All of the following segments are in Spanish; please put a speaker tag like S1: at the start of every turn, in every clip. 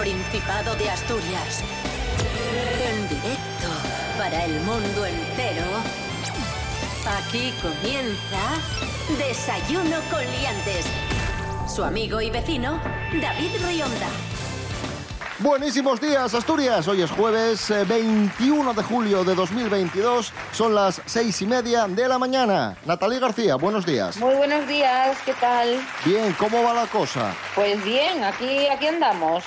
S1: Principado de Asturias. En directo para el mundo entero. Aquí comienza Desayuno con Liantes. Su amigo y vecino, David Rionda.
S2: Buenísimos días, Asturias. Hoy es jueves eh, 21 de julio de 2022. Son las seis y media de la mañana. Natalie García, buenos días.
S3: Muy buenos días, ¿qué tal?
S2: Bien, ¿cómo va la cosa?
S3: Pues bien, aquí, aquí andamos.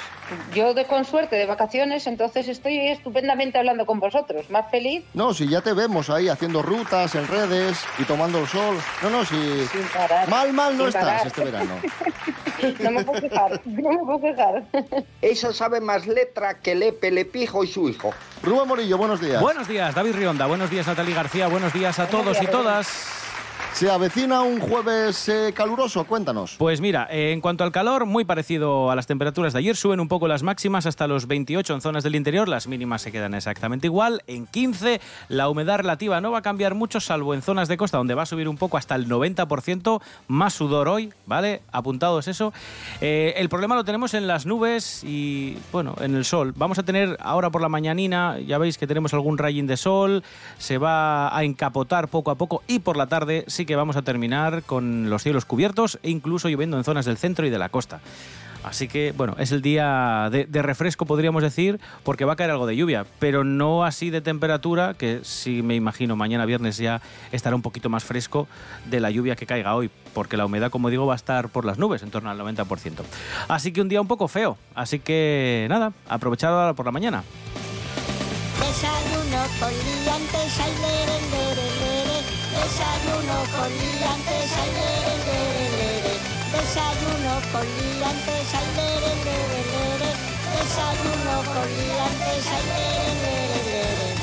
S3: Yo de con suerte de vacaciones, entonces estoy estupendamente hablando con vosotros. Más feliz.
S2: No, si ya te vemos ahí haciendo rutas en redes y tomando el sol. No, no, si...
S3: Sin parar.
S2: Mal, mal no
S3: Sin
S2: estás
S3: parar.
S2: este verano.
S3: No me puedo quejar, no me puedo quejar.
S4: Esa sabe más letra que Lepe, Lepijo y su hijo.
S2: Rubén Morillo, buenos días.
S5: Buenos días, David Rionda. Buenos días, Natalie García. Buenos días a todos y todas.
S2: Se avecina un jueves eh, caluroso, cuéntanos.
S5: Pues mira, eh, en cuanto al calor, muy parecido a las temperaturas de ayer, suben un poco las máximas hasta los 28 en zonas del interior, las mínimas se quedan exactamente igual, en 15 la humedad relativa no va a cambiar mucho, salvo en zonas de costa, donde va a subir un poco hasta el 90%, más sudor hoy, ¿vale? Apuntados eso. Eh, el problema lo tenemos en las nubes y, bueno, en el sol. Vamos a tener ahora por la mañanina, ya veis que tenemos algún rayín de sol, se va a encapotar poco a poco y por la tarde sí que vamos a terminar con los cielos cubiertos e incluso lloviendo en zonas del centro y de la costa. Así que, bueno, es el día de, de refresco, podríamos decir, porque va a caer algo de lluvia, pero no así de temperatura, que sí me imagino mañana viernes ya estará un poquito más fresco de la lluvia que caiga hoy, porque la humedad, como digo, va a estar por las nubes, en torno al 90%. Así que un día un poco feo. Así que, nada, aprovechad ahora por la mañana.
S6: Desayuno Desayuno con liantes, ay, lere, lere, lere. Desayuno con liantes, ay, lere, lere, lere. Desayuno con liantes, ay, lere, lere, lere.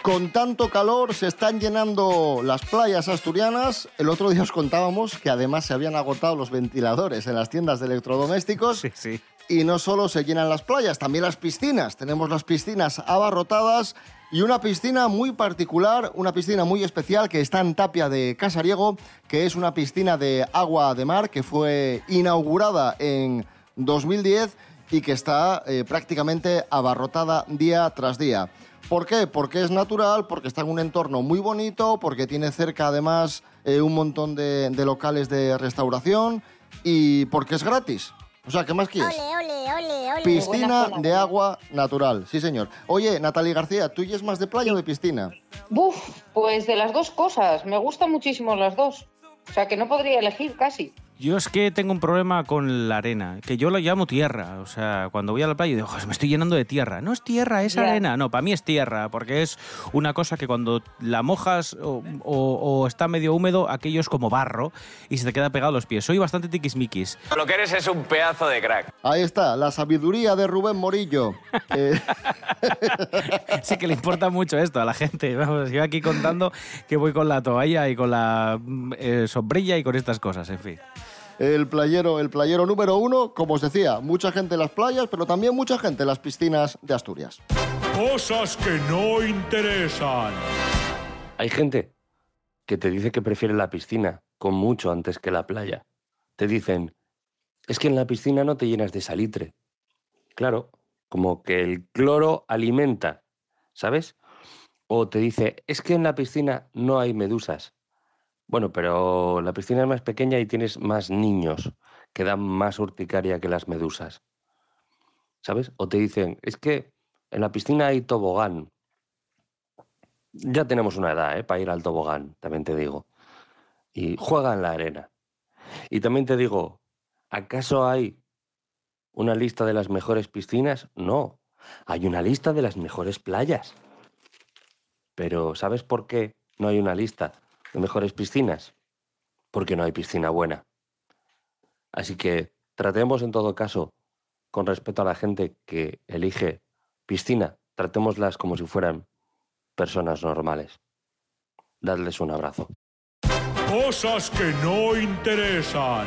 S2: Con tanto calor se están llenando las playas asturianas. El otro día os contábamos que además se habían agotado los ventiladores en las tiendas de electrodomésticos.
S5: Sí, sí.
S2: Y no solo se llenan las playas, también las piscinas. Tenemos las piscinas abarrotadas y una piscina muy particular, una piscina muy especial que está en Tapia de Casariego, que es una piscina de agua de mar que fue inaugurada en 2010 y que está eh, prácticamente abarrotada día tras día. ¿Por qué? Porque es natural, porque está en un entorno muy bonito, porque tiene cerca además eh, un montón de, de locales de restauración y porque es gratis. O sea, ¿qué más quieres?
S6: Ole, ole, ole, ole.
S2: Piscina de agua natural, sí señor. Oye, Natalie García, ¿tú y es más de playa o de piscina?
S3: Buf, pues de las dos cosas, me gustan muchísimo las dos. O sea que no podría elegir casi.
S5: Yo es que tengo un problema con la arena, que yo la llamo tierra. O sea, cuando voy a la playa digo, "Joder, me estoy llenando de tierra. No es tierra, es arena. No, para mí es tierra, porque es una cosa que cuando la mojas o, o- o está medio húmedo, aquello es como barro y se te queda pegado a los pies. Soy bastante tiquismiquis.
S7: Lo que eres es un pedazo de crack.
S2: Ahí está, la sabiduría de Rubén Morillo. Eh,
S5: Sí que le importa mucho esto a la gente. Vamos, yo aquí contando que voy con la toalla y con la mm, eh, sombrilla y con estas cosas, en fin.
S2: El playero, el playero número uno, como os decía, mucha gente en las playas, pero también mucha gente en las piscinas de Asturias.
S8: Cosas que no interesan.
S9: Hay gente que te dice que prefiere la piscina con mucho antes que la playa. Te dicen, es que en la piscina no te llenas de salitre. Claro, como que el cloro alimenta, ¿sabes? O te dice, es que en la piscina no hay medusas. Bueno, pero la piscina es más pequeña y tienes más niños que dan más urticaria que las medusas. ¿Sabes? O te dicen, es que en la piscina hay tobogán. Ya tenemos una edad, ¿eh? Para ir al tobogán, también te digo. Y juega en la arena. Y también te digo, ¿acaso hay una lista de las mejores piscinas? No, hay una lista de las mejores playas. Pero ¿sabes por qué no hay una lista de mejores piscinas? Porque no hay piscina buena. Así que tratemos en todo caso, con respeto a la gente que elige piscina, tratémoslas como si fueran personas normales. Dadles un abrazo.
S8: Cosas que no interesan.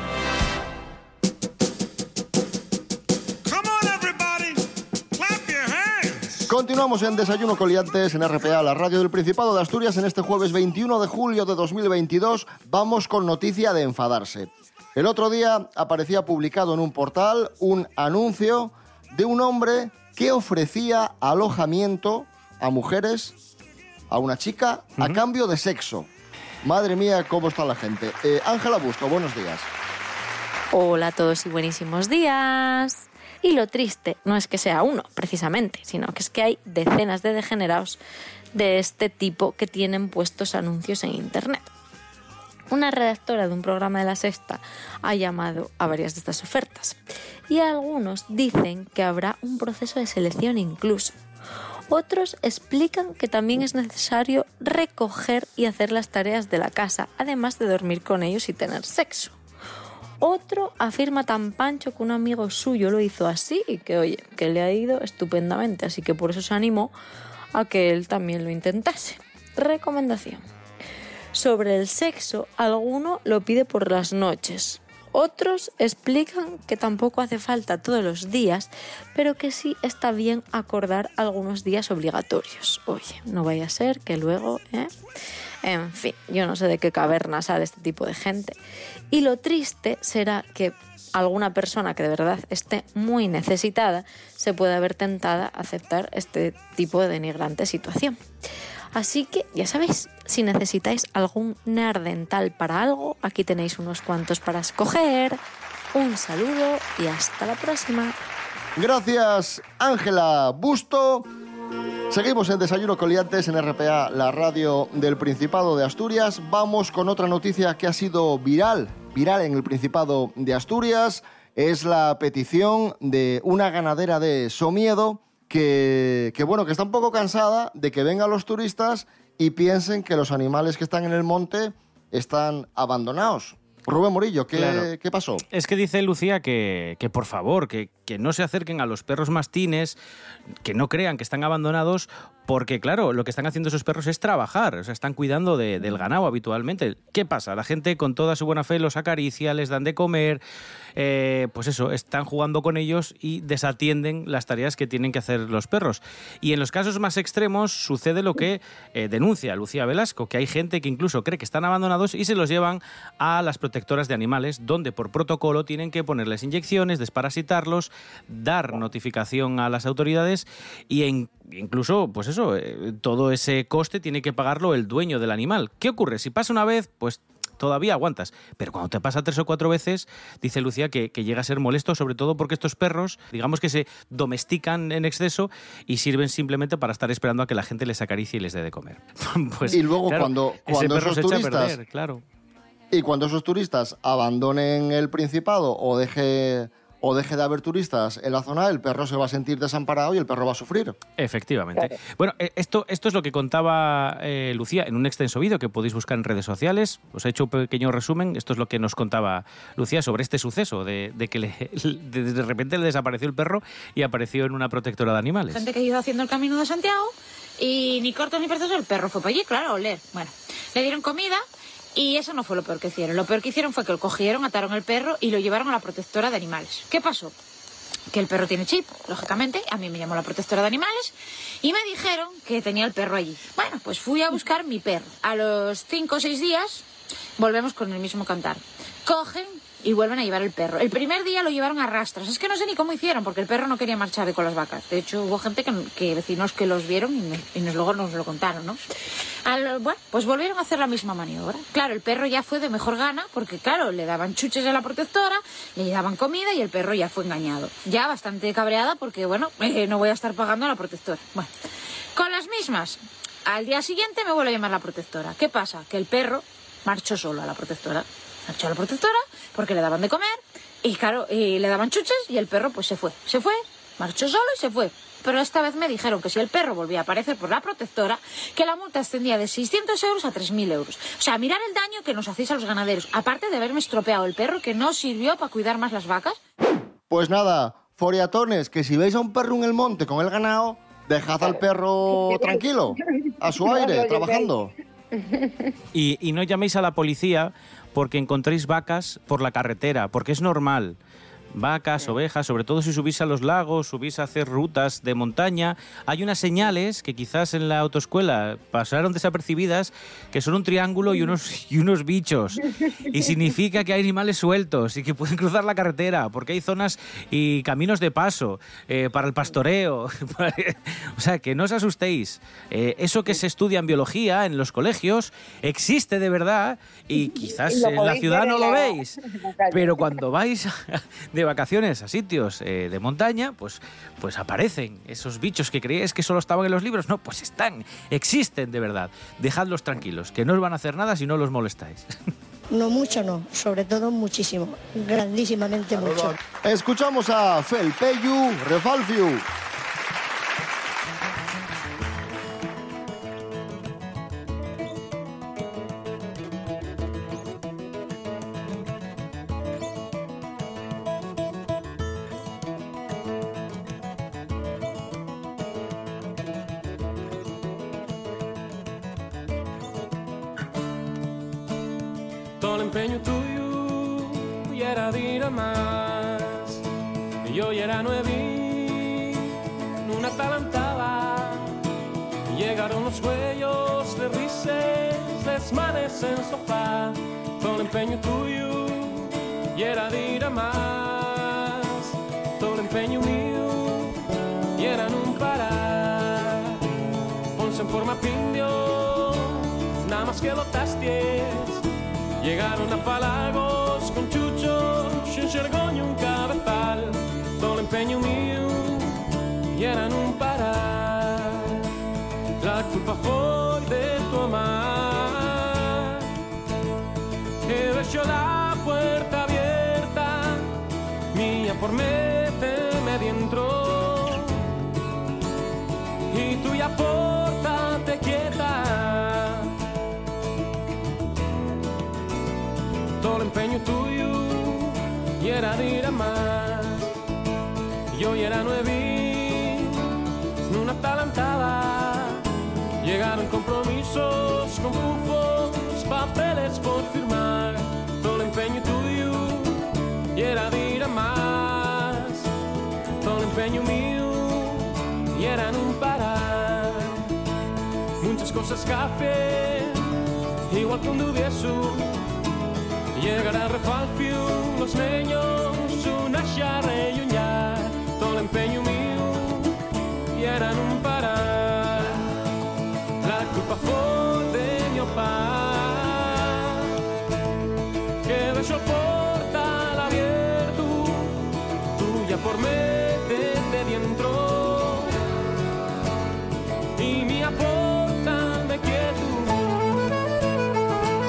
S2: Continuamos en Desayuno Coliantes en RPA, la radio del Principado de Asturias, en este jueves 21 de julio de 2022. Vamos con noticia de enfadarse. El otro día aparecía publicado en un portal un anuncio de un hombre que ofrecía alojamiento a mujeres, a una chica, a cambio de sexo. Madre mía, cómo está la gente. Eh, Ángela Busto, buenos días.
S10: Hola a todos y buenísimos días. Y lo triste no es que sea uno, precisamente, sino que es que hay decenas de degenerados de este tipo que tienen puestos anuncios en Internet. Una redactora de un programa de la Sexta ha llamado a varias de estas ofertas y algunos dicen que habrá un proceso de selección incluso. Otros explican que también es necesario recoger y hacer las tareas de la casa, además de dormir con ellos y tener sexo. Otro afirma tan pancho que un amigo suyo lo hizo así y que, oye, que le ha ido estupendamente, así que por eso se animó a que él también lo intentase. Recomendación. Sobre el sexo, alguno lo pide por las noches. Otros explican que tampoco hace falta todos los días, pero que sí está bien acordar algunos días obligatorios. Oye, no vaya a ser que luego... ¿eh? En fin, yo no sé de qué caverna sale este tipo de gente. Y lo triste será que alguna persona que de verdad esté muy necesitada se pueda ver tentada a aceptar este tipo de denigrante situación. Así que ya sabéis, si necesitáis algún dental para algo, aquí tenéis unos cuantos para escoger. Un saludo y hasta la próxima.
S2: Gracias, Ángela Busto. Seguimos en Desayuno Coliantes en RPA, la radio del Principado de Asturias. Vamos con otra noticia que ha sido viral, viral en el Principado de Asturias. Es la petición de una ganadera de Somiedo que, que, bueno, que está un poco cansada de que vengan los turistas y piensen que los animales que están en el monte están abandonados. Rubén Murillo, ¿qué,
S5: Claro.
S2: ¿qué pasó?
S5: Es que dice Lucía que, que por favor, que, que no se acerquen a los perros mastines, que no crean que están abandonados, porque claro, lo que están haciendo esos perros es trabajar, o sea, están cuidando de- del ganado habitualmente. ¿Qué pasa? La gente con toda su buena fe los acaricia, les dan de comer, eh, pues eso, están jugando con ellos y desatienden las tareas que tienen que hacer los perros. Y en los casos más extremos sucede lo que eh, denuncia Lucía Velasco, que hay gente que incluso cree que están abandonados y se los llevan a las protectoras de animales, donde por protocolo tienen que ponerles inyecciones, desparasitarlos, dar notificación a las autoridades y en- incluso, pues eso, eh, todo ese coste tiene que pagarlo el dueño del animal. ¿Qué ocurre? Si pasa una vez, pues todavía aguantas. Pero cuando te pasa tres o cuatro veces, dice Lucía que, que llega a ser molesto, sobre todo porque estos perros, digamos que se domestican en exceso y sirven simplemente para estar esperando a que la gente les acaricie y les dé de comer. pues,
S2: Y luego
S5: claro,
S2: cuando- cuando esos turistas-
S5: perder, claro.
S2: Y cuando esos turistas abandonen el Principado o deje, o deje de haber turistas en la zona, el perro se va a sentir desamparado y el perro va a sufrir.
S5: Efectivamente. Bueno, eh, esto, esto es lo que contaba eh, Lucía en un extenso vídeo que podéis buscar en redes sociales. Os he hecho un pequeño resumen. Esto es lo que nos contaba Lucía sobre este suceso, de, de que le- de, de repente le desapareció el perro y apareció en una protectora de animales.
S11: Gente que iba haciendo el camino de Santiago y ni cortos ni precisos el perro fue para allí, claro, a oler. Bueno, le dieron comida y eso no fue lo peor que hicieron. Lo peor que hicieron fue que lo cogieron, ataron el perro y lo llevaron a la protectora de animales. ¿Qué pasó? Que el perro tiene chip, lógicamente. A mí me llamó la protectora de animales y me dijeron que tenía el perro allí. Bueno, pues fui a buscar mi perro. A los cinco o seis días volvemos con el mismo cantar. Cogen y vuelven a llevar el perro. El primer día lo llevaron a rastras. Es que no sé ni cómo hicieron, porque el perro no quería marchar con las vacas. De hecho, hubo gente que, vecinos que los vieron y, y nos, luego nos lo contaron, ¿no? Bueno, pues volvieron a hacer la misma maniobra. Claro, el perro ya fue de mejor gana, porque claro, le daban chuches a la protectora, le daban comida y el perro ya fue engañado. Ya bastante cabreada, porque bueno, eh, no voy a estar pagando a la protectora. Bueno, con las mismas. Al día siguiente me vuelve a llamar la protectora. ¿Qué pasa? Que el perro marchó solo a la protectora. Marchó a la protectora porque le daban de comer y claro, y le daban chuches y el perro pues se fue. Se fue, marchó solo y se fue. Pero esta vez me dijeron que si el perro volvía a aparecer por la protectora, que la multa ascendía de 600 euros a 3.000 euros. O sea, mirar el daño que nos hacéis a los ganaderos. Aparte de haberme estropeado el perro que no sirvió para cuidar más las vacas.
S2: Pues nada, foriatones, que si veis a un perro en el monte con el ganado, dejad al perro tranquilo, a su aire, trabajando.
S5: Y, y no llaméis a la policía porque encontréis vacas por la carretera, porque es normal. Vacas, ovejas, sobre todo si subís a los lagos, subís a hacer rutas de montaña. Hay unas señales que quizás en la autoescuela pasaron desapercibidas, que son un triángulo y unos, y unos bichos. Y significa que hay animales sueltos y que pueden cruzar la carretera, porque hay zonas y caminos de paso eh, para el pastoreo. o sea, que no os asustéis. Eh, eso que se estudia en biología en los colegios existe de verdad y quizás en la ciudad no lo veis. Pero cuando vais de vacaciones a sitios eh, de montaña, pues, pues aparecen esos bichos que creíais que solo estaban en los libros. No, pues están, existen de verdad. Dejadlos tranquilos, que no os van a hacer nada si no los molestáis.
S6: No mucho, no. Sobre todo muchísimo. Grandísimamente mucho.
S2: Escuchamos a Felpeyu Refalfiu.
S12: Todo l'empeño tuyo y era dir más. Y yo ya era nuevi, una talantaba. Llegaron los cuellos de rises, desmanes en sofá. Todo l'empeño tuyo y era dir más. Todo l'empeño mío y era un parar. Ponse en forma pindio, nada más que lo. Llegaron a Falagos con Chucho, sin Xergoño, un cabezal, todo el empeño mío y eran un parar. La culpa fue de tu amar, que dejó la puerta abierta, mía por méteme dentro, y tú ya era de ir a más. Yo era nueve, una talantada. Llegaron compromisos con bufos, papeles por firmar. Todo el empeño tuyo era de ir a más. Todo el empeño mío y era un parar. Muchas cosas café, igual que un dubieso. Llegará refalfio, los niños, una charra y un ya, todo el empeño mío y eran un parar. La culpa fue de mi papá, que dejó el portal abierto, tuya por métete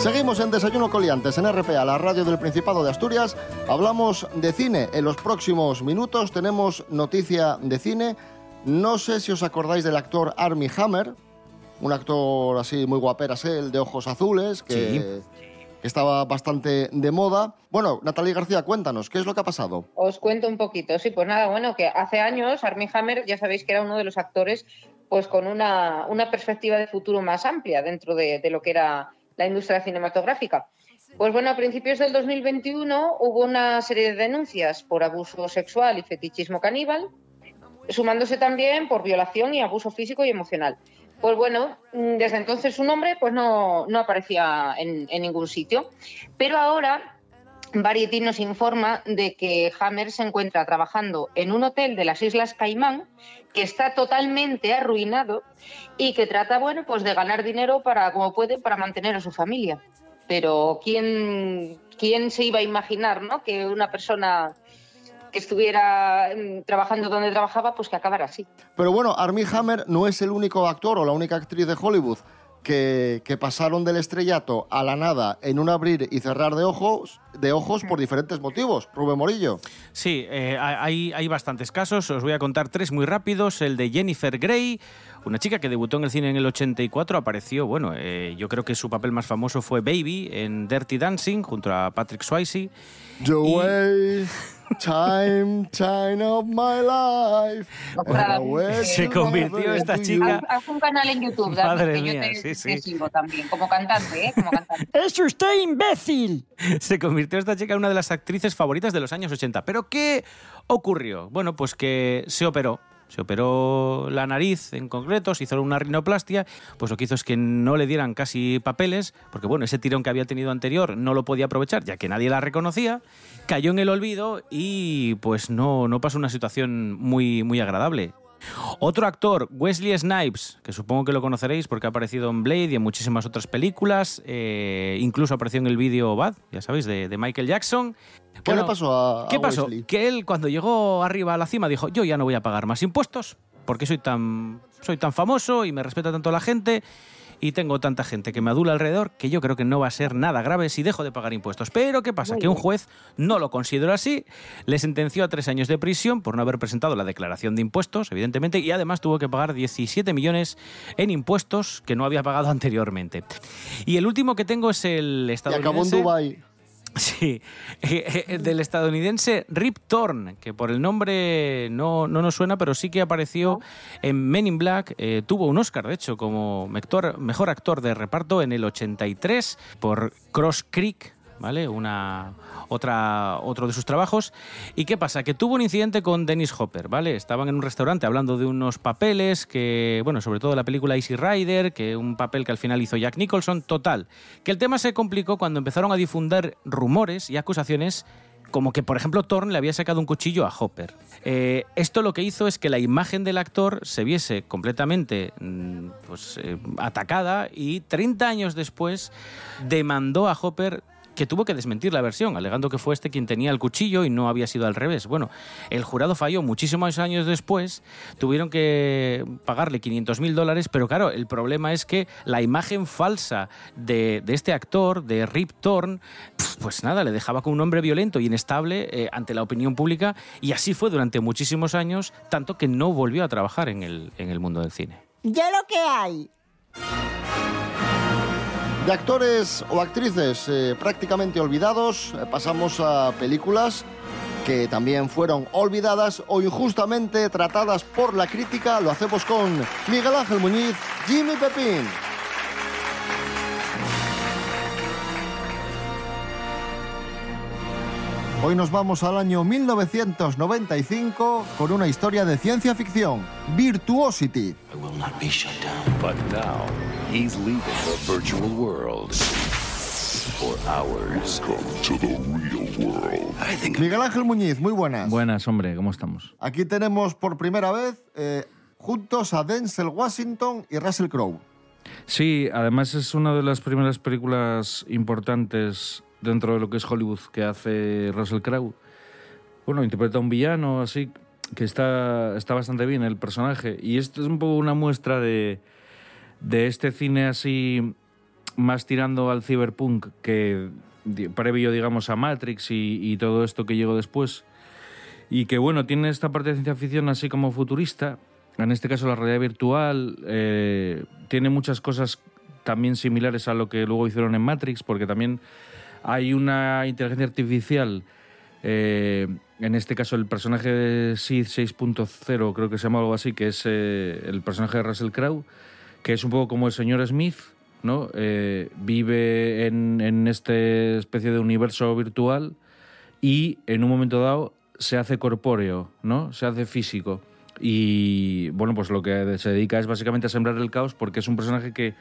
S2: Seguimos en Desayuno Coliantes en RPA, la radio del Principado de Asturias. Hablamos de cine. En los próximos minutos tenemos noticia de cine. No sé si os acordáis del actor Armie Hammer, un actor así muy guaperas, ¿eh? el de ojos azules, que, estaba bastante de moda. Bueno, Natalia García, cuéntanos, ¿qué es lo que ha pasado?
S3: Os cuento un poquito. Sí, pues nada, bueno, que hace años Armie Hammer, ya sabéis que era uno de los actores pues con una, una perspectiva de futuro más amplia dentro de, de lo que era la industria cinematográfica. Pues bueno, a principios del 2021 hubo una serie de denuncias por abuso sexual y fetichismo caníbal, sumándose también por violación y abuso físico y emocional. Pues bueno, mm, desde entonces su nombre pues no, no aparecía en, en ningún sitio. Pero ahora Variety nos informa de que Hammer se encuentra trabajando en un hotel de las Islas Caimán que está totalmente arruinado y que trata, bueno, pues de ganar dinero para como puede para mantener a su familia. Pero quién quién se iba a imaginar, ¿no? Que una persona que estuviera mm, trabajando donde trabajaba, pues que acabara así.
S2: Pero bueno, Armie Hammer no es el único actor o la única actriz de Hollywood que, que pasaron del estrellato a la nada en un abrir y cerrar de ojos, de ojos por diferentes motivos. Rubén Morillo.
S5: Sí, eh, hay, hay bastantes casos. Os voy a contar tres muy rápidos. El de Jennifer Grey, una chica que debutó en el cine en el 84, apareció, bueno, eh, yo creo que su papel más famoso fue Baby en Dirty Dancing junto a Patrick Swayze.
S2: Joey. Time, time of my life.
S5: Se convirtió esta chica-.
S3: Haz, haz un canal en YouTube, David,
S5: Madre
S3: que
S5: mía,
S3: yo te,
S5: sí, sí.
S3: te sigo también, como cantante, ¿eh? Como cantante.
S6: ¡Es usted imbécil!
S5: Se convirtió esta chica en una de las actrices favoritas de los años 80. ¿Pero qué ocurrió? Bueno, pues que se operó. Se operó la nariz en concreto, se hizo una rinoplastia, pues lo que hizo es que no le dieran casi papeles, porque bueno, ese tirón que había tenido anterior no lo podía aprovechar, ya que nadie la reconocía, cayó en el olvido y pues no, no pasó una situación muy, muy agradable. Otro actor, Wesley Snipes, que supongo que lo conoceréis porque ha aparecido en Blade y en muchísimas otras películas, eh, incluso apareció en el vídeo Bad, ya sabéis, de, de Michael Jackson.
S2: ¿Qué le pasó a- a
S5: ¿Qué pasó?
S2: Wesley?
S5: Que él cuando llegó arriba a la cima dijo, yo ya no voy a pagar más impuestos porque soy tan, soy tan famoso y me respeta tanto la gente y tengo tanta gente que me adula alrededor que yo creo que no va a ser nada grave si dejo de pagar impuestos. Pero ¿qué pasa? Que un juez no lo consideró así, le sentenció a tres años de prisión por no haber presentado la declaración de impuestos, evidentemente, y además tuvo que pagar 17 millones en impuestos que no había pagado anteriormente. Y el último que tengo es el
S2: Y
S5: estadounidense...
S2: acabó en Dubai.
S5: Sí, eh, eh, del estadounidense Rip Torn, que por el nombre no, no nos suena, pero sí que apareció en Men in Black. eh, tuvo un Oscar, de hecho, como mector- mejor actor de reparto en el 83 por Cross Creek. ¿Vale? Una, otra, otro de sus trabajos. ¿Y qué pasa? Que tuvo un incidente con Dennis Hopper, ¿vale? Estaban en un restaurante hablando de unos papeles que, bueno, sobre todo la película Easy Rider, que un papel que al final hizo Jack Nicholson, total. Que el tema se complicó cuando empezaron a difundir rumores y acusaciones como que, por ejemplo, Thorne le había sacado un cuchillo a Hopper. Eh, esto lo que hizo es que la imagen del actor se viese completamente mm, pues, eh, atacada y 30 años después demandó a Hopper que tuvo que desmentir la versión, alegando que fue este quien tenía el cuchillo y no había sido al revés. Bueno, el jurado falló muchísimos años después, tuvieron que pagarle 500 mil dólares, pero claro, el problema es que la imagen falsa de, de este actor, de Rip Torn, pues nada, le dejaba como un hombre violento y inestable eh, ante la opinión pública y así fue durante muchísimos años, tanto que no volvió a trabajar en el, en el mundo del cine.
S6: Ya lo que hay.
S2: De actores o actrices eh, prácticamente olvidados, eh, pasamos a películas que también fueron olvidadas o injustamente tratadas por la crítica. Lo hacemos con Miguel Ángel Muñiz, Jimmy Pepín. Hoy nos vamos al año 1995 con una historia de ciencia ficción, Virtuosity.
S13: But now, he's leaving the virtual world for ours. Welcome to the real world. I think
S2: Miguel Ángel Muñiz, muy buenas.
S14: Buenas, hombre, ¿cómo estamos?
S2: Aquí tenemos por primera vez eh, juntos a Denzel Washington y Russell Crowe.
S14: Sí, además es una de las primeras películas importantes dentro de lo que es Hollywood que hace Russell Crowe. Bueno, interpreta a un villano así que está, está bastante bien el personaje. Y esto es un poco una muestra de, de este cine así más tirando al cyberpunk que previo, digamos, a Matrix y, y todo esto que llegó después. Y que, bueno, tiene esta parte de ciencia ficción así como futurista. En este caso, la realidad virtual eh, tiene muchas cosas también similares a lo que luego hicieron en Matrix, porque también hay una inteligencia artificial. eh, en este caso, el personaje de Sid 6.0, creo que se llama algo así, que es eh, el personaje de Russell Crowe, que es un poco como el señor Smith, ¿no? Eh, vive en, en este especie de universo virtual y en un momento dado se hace corpóreo, ¿no? Se hace físico. Y bueno, pues lo que se dedica es básicamente a sembrar el caos porque es un personaje que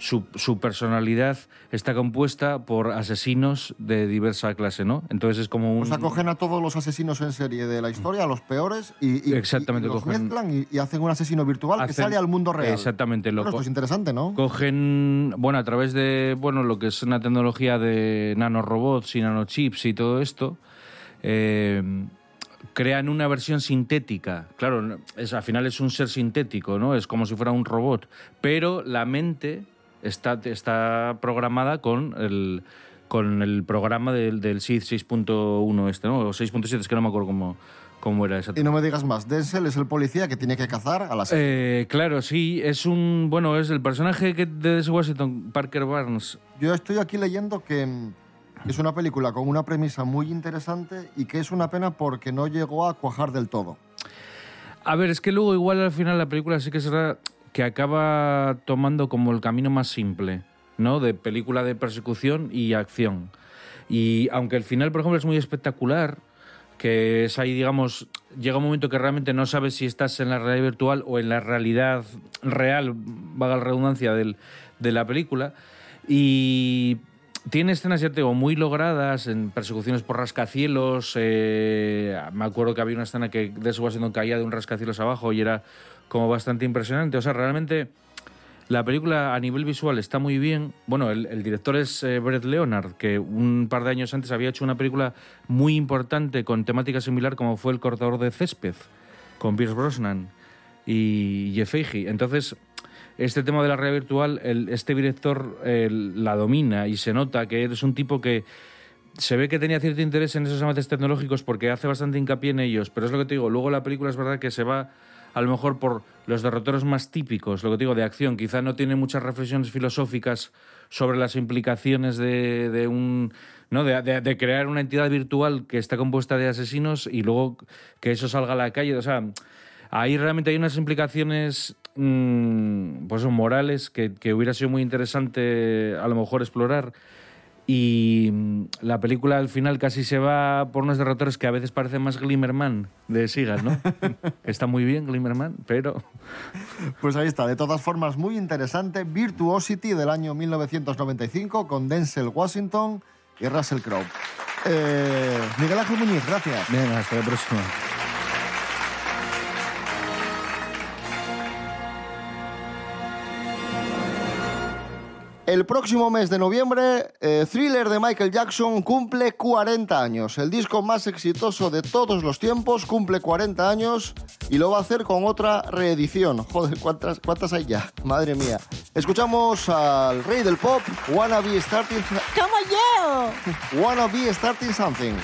S14: su, su personalidad está compuesta por asesinos de diversa clase, ¿no? Entonces es como un...
S2: O sea, cogen a todos los asesinos en serie de la historia, a los peores, y, y-
S14: Exactamente,
S2: y los
S14: cogen-
S2: mezclan y, y hacen un asesino virtual que sale al mundo real.
S14: Exactamente, lo
S2: esto
S14: co-
S2: es interesante, ¿no?
S14: Cogen, bueno, a través de, bueno, lo que es una tecnología de nanorobots y nanochips y todo esto, eh, crean una versión sintética. Claro, es, al final es un ser sintético, ¿no? Es como si fuera un robot, pero la mente está, está programada con el, con el programa del, del SID 6.1 este, ¿no? O 6.7, es que no me acuerdo cómo, cómo era exactamente.
S2: Y no me digas más, Denzel es el policía que tiene que cazar a las...
S14: Eh, claro, sí, es un. Bueno, es el personaje que de Washington, Parker Barnes.
S2: Yo estoy aquí leyendo que mm,
S15: Es una película con una premisa muy interesante y que es una pena porque no llegó a cuajar del todo.
S14: A ver, es que luego igual al final la película sí que será que acaba tomando como el camino más simple, ¿no? De película de persecución y acción. Y aunque el final, por ejemplo, es muy espectacular, que es ahí, digamos, llega un momento que realmente no sabes si estás en la realidad virtual o en la realidad real, vaga la redundancia, del, de la película. Y tiene escenas, ya te digo, muy logradas en persecuciones por rascacielos. eh, me acuerdo que había una escena que Washington caía de un rascacielos abajo y era como bastante impresionante. O sea, realmente la película a nivel visual está muy bien. Bueno, el, director es eh, Brett Leonard, que un par de años antes había hecho una película muy importante con temática similar como fue El cortador de césped, con Pierce Brosnan y Jeff. Entonces, este tema de la realidad virtual, este director la domina y se nota que es un tipo que se ve que tenía cierto interés en esos avances tecnológicos porque hace bastante hincapié en ellos, pero es lo que te digo, luego la película es verdad que se va a lo mejor por los derroteros más típicos, lo que te digo, de acción, quizá no tiene muchas reflexiones filosóficas sobre las implicaciones de, de un... ¿no? De crear una entidad virtual que está compuesta de asesinos y luego que eso salga a la calle. O sea, ahí realmente hay unas implicaciones mm, pues morales que, que hubiera sido muy interesante a lo mejor explorar. Y mm, la película al final casi se va por unos derroteros que a veces parecen más Glimmerman de Seagal, ¿no? Está muy bien Glimmerman, pero...
S15: Pues ahí está, de todas formas muy interesante, Virtuosity del año 1995 con Denzel Washington y Russell Crowe. Eh, Miguel Ángel Muñiz, gracias.
S14: Venga, hasta la próxima.
S15: El próximo mes de noviembre, eh, Thriller de Michael Jackson cumple 40 años. El disco más exitoso de todos los tiempos cumple 40 años y lo va a hacer con otra reedición. Joder, ¿cuántas, cuántas hay ya? Madre mía. Escuchamos al rey del pop, Wanna Be Starting,
S6: ¡Como yo!
S15: Wanna Be Starting Something.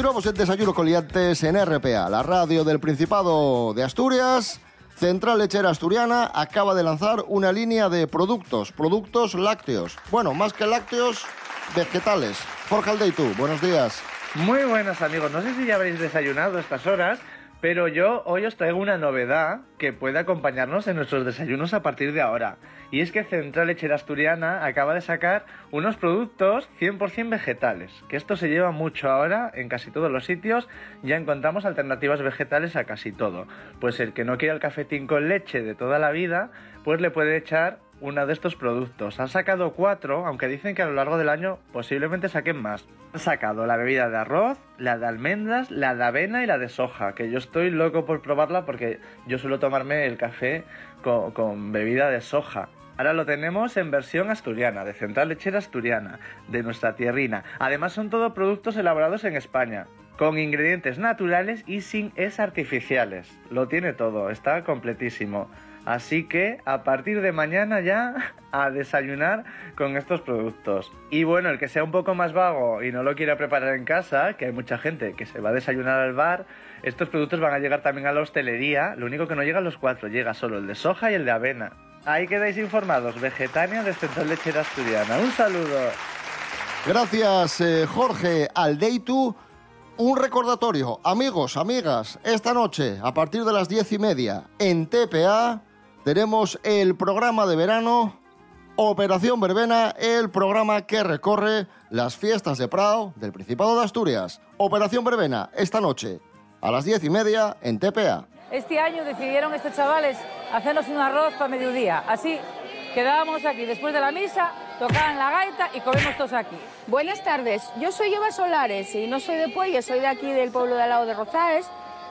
S15: Continuamos en Desayuno con Liantes en RPA, la radio del Principado de Asturias. Central Lechera Asturiana acaba de lanzar una línea de productos, productos lácteos. Bueno, más que lácteos, vegetales. Jorge Aldeitu, buenos días.
S16: Muy buenos amigos, no sé si ya habréis desayunado a estas horas, pero yo hoy os traigo una novedad que puede acompañarnos en nuestros desayunos a partir de ahora. Y es que Central Lechera Asturiana acaba de sacar unos productos 100% vegetales, que esto se lleva mucho ahora en casi todos los sitios, ya encontramos alternativas vegetales a casi todo. Pues el que no quiera el cafetín con leche de toda la vida, pues le puede echar uno de estos productos. Han sacado cuatro, aunque dicen que a lo largo del año posiblemente saquen más. Han sacado la bebida de arroz, la de almendras, la de avena y la de soja, que yo estoy loco por probarla porque yo suelo tomarme el café con, con bebida de soja. Ahora lo tenemos en versión asturiana, de Central Lechera Asturiana, de nuestra tierrina. Además son todos productos elaborados en España, con ingredientes naturales y sin es artificiales. Lo tiene todo, está completísimo. Así que a partir de mañana ya a desayunar con estos productos. Y bueno, el que sea un poco más vago y no lo quiera preparar en casa, que hay mucha gente que se va a desayunar al bar, estos productos van a llegar también a la hostelería. Lo único que no llega a los cuatro, llega solo el de soja y el de avena. Ahí quedáis informados, Vegetania de Central Lechera Asturiana. Un saludo.
S2: Gracias, eh, Jorge Aldeitu. Un recordatorio, amigos, amigas, esta noche, a partir de las diez y media, en TPA, tenemos el programa de verano Operación Verbena, el programa que recorre las fiestas de Prado del Principado de Asturias. Operación Verbena, esta noche, a las diez y media, en TPA.
S17: Este año decidieron estos chavales hacernos un arroz para mediodía. Así quedábamos aquí después de la misa, tocaban la gaita y comemos todos aquí.
S18: Buenas tardes, yo soy Eva Solares y no soy de Puelles, soy de aquí del pueblo de al lado de Rozaes,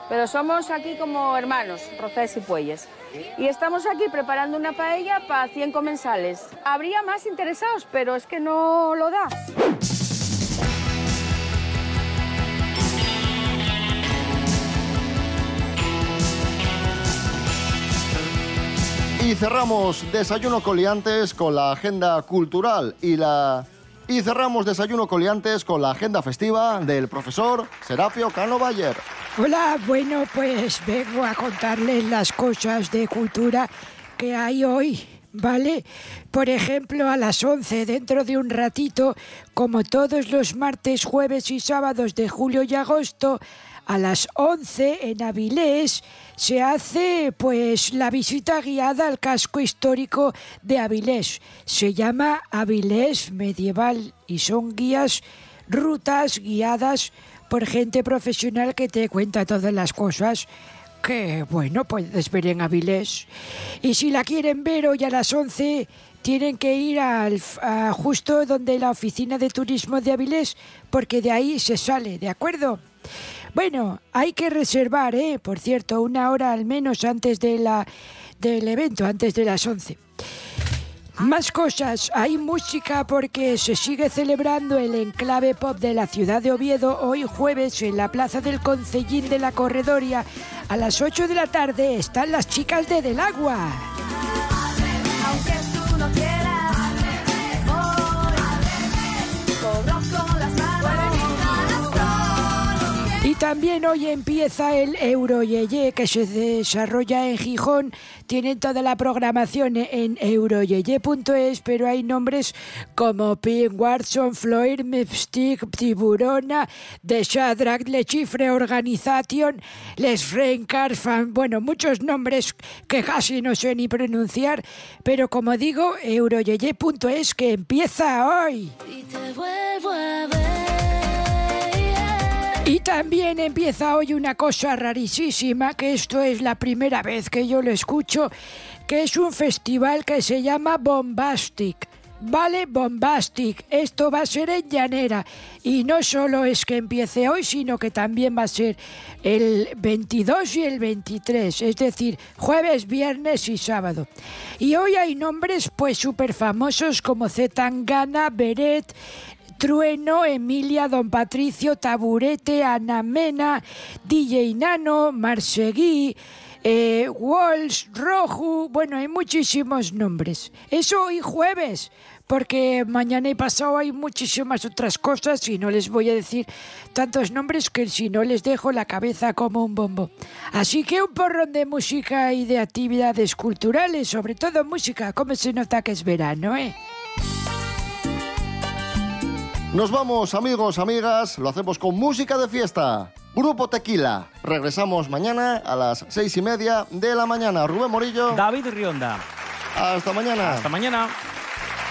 S18: pero somos aquí como hermanos, Rozaes y Puelles. Y estamos aquí preparando una paella para 100 comensales. Habría más interesados, pero es que no lo da.
S2: Y cerramos Desayuno Coliantes con la agenda cultural y la... Y cerramos Desayuno Coliantes con la agenda festiva del profesor Serapio Cano Bayer.
S19: Hola, bueno, pues vengo a contarles las cosas de cultura que hay hoy, ¿vale? Por ejemplo, a las 11, dentro de un ratito, como todos los martes, jueves y sábados de julio y agosto, a las 11 en Avilés se hace pues la visita guiada al casco histórico de Avilés. Se llama Avilés Medieval y son guías, rutas guiadas por gente profesional que te cuenta todas las cosas que, bueno, puedes ver en Avilés. Y si la quieren ver hoy a las 11, tienen que ir al, justo donde la oficina de turismo de Avilés, porque de ahí se sale, ¿de acuerdo? Bueno, hay que reservar, ¿eh? Por cierto, una hora al menos antes de la, del evento, antes de las 11. Más cosas, hay música porque se sigue celebrando el enclave pop de la ciudad de Oviedo hoy jueves en la Plaza del Concellín de la Corredoria. A las 8 de la tarde están las chicas de Del Agua. También hoy empieza el Euroyeye que se desarrolla en Gijón. Tienen toda la programación en euroyeye.es, pero hay nombres como Pink Watson, Floyd, Mepstick, Tiburona, The Shadrach, Le Chifre Organization, Les Reincarfan, bueno, muchos nombres que casi no sé ni pronunciar, pero como digo, euroyeye.es que empieza hoy.
S15: Y te vuelvo a ver.
S19: Y también empieza hoy una cosa rarísima, que esto es la primera vez que yo lo escucho, que es un festival que se llama Bombastic. Vale, Bombastic. Esto va a ser en Llanera. Y no solo es que empiece hoy, sino que también va a ser el 22 y el 23. Es decir, jueves, viernes y sábado. Y hoy hay nombres pues súper famosos como Zetangana, Beret, Trueno, Emilia, Don Patricio, Taburete, Ana Mena, DJ Nano, Marseguí, eh, Walsh, Roju, bueno, hay muchísimos nombres. Eso hoy jueves, porque mañana y pasado hay muchísimas otras cosas y no les voy a decir tantos nombres que si no les dejo la cabeza como un bombo. Así que un porrón de música y de actividades culturales, sobre todo música, como se nota que es verano, ¿eh?
S2: Nos vamos, amigos, amigas, lo hacemos con música de fiesta. Grupo Tequila. Regresamos mañana a las seis y media de la mañana. Rubén Morillo.
S5: David Rionda.
S2: Hasta mañana.
S5: Hasta mañana.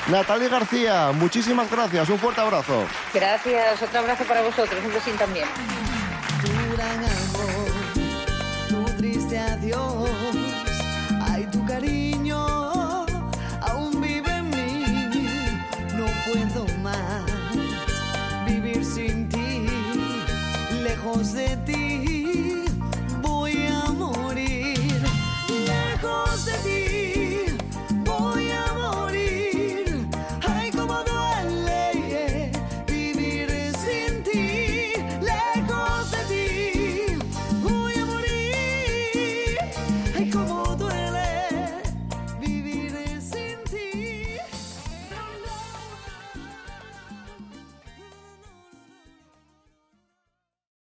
S2: Natalie García, muchísimas gracias. Un fuerte abrazo.
S3: Gracias, otro abrazo para vosotros, un besín también.